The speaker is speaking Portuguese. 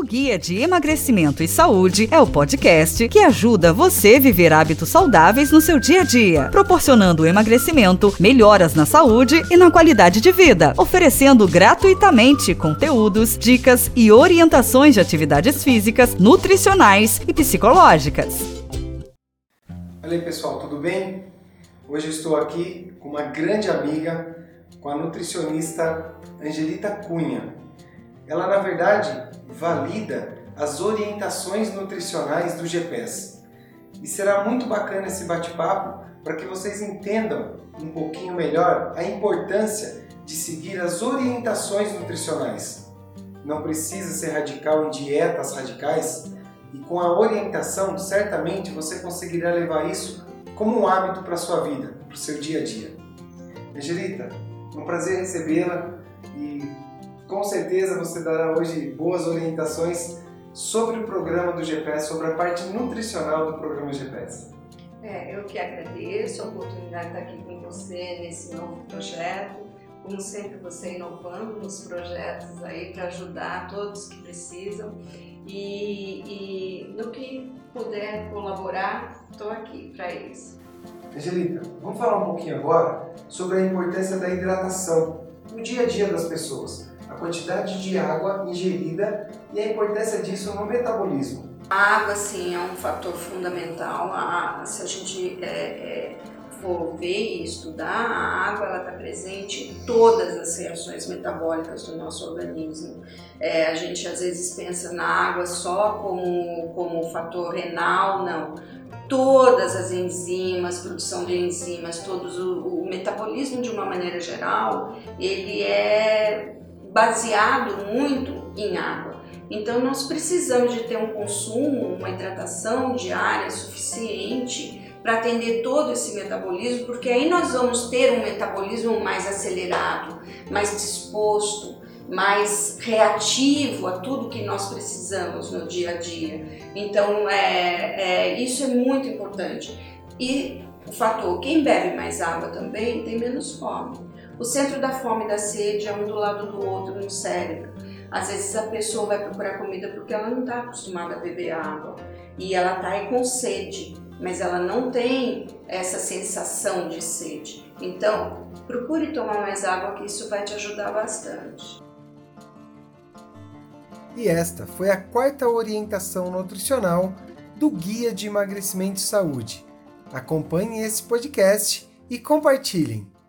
O Guia de Emagrecimento e Saúde é o podcast que ajuda você a viver hábitos saudáveis no seu dia a dia, proporcionando emagrecimento, melhoras na saúde e na qualidade de vida, oferecendo gratuitamente conteúdos, dicas e orientações de atividades físicas, nutricionais e psicológicas. Aí pessoal, tudo bem? Hoje eu estou aqui com uma grande amiga, com a nutricionista Angelita Cunha. Ela, na verdade, valida as orientações nutricionais do GPS. E será muito bacana esse bate-papo para que vocês entendam um pouquinho melhor a importância de seguir as orientações nutricionais. Não precisa ser radical em dietas radicais e com a orientação, certamente você conseguirá levar isso como um hábito para sua vida, para o seu dia a dia. Angelita, um prazer recebê-la e com certeza você dará hoje boas orientações sobre o programa do GPS, sobre a parte nutricional do programa GPS. É, eu que agradeço a oportunidade de estar aqui com você nesse novo projeto. Como sempre, você inovando nos projetos aí para ajudar todos que precisam. E, e no que puder colaborar, estou aqui para isso. Angelita, vamos falar um pouquinho agora sobre a importância da hidratação no dia a dia das pessoas a quantidade de água ingerida e a importância disso no metabolismo. A água, sim, é um fator fundamental. A, se a gente é, é, for ver e estudar, a água está presente em todas as reações metabólicas do nosso organismo. É, a gente às vezes pensa na água só como, como fator renal, não todas as enzimas, produção de enzimas, todos o, o, metabolismo de uma maneira geral, ele é baseado muito em água. Então nós precisamos de ter um consumo, uma hidratação diária suficiente para atender todo esse metabolismo, porque aí nós vamos ter um metabolismo mais acelerado, mais disposto, mais reativo a tudo que nós precisamos no dia a dia. Então é, é isso é muito importante. E o fator, quem bebe mais água também tem menos fome. O centro da fome e da sede é um do lado do outro no cérebro. Às vezes a pessoa vai procurar comida porque ela não está acostumada a beber água e ela está aí com sede, mas ela não tem essa sensação de sede. Então, procure tomar mais água que isso vai te ajudar bastante. E esta foi a quarta orientação nutricional do Guia de Emagrecimento e Saúde. Acompanhem esse podcast e compartilhem.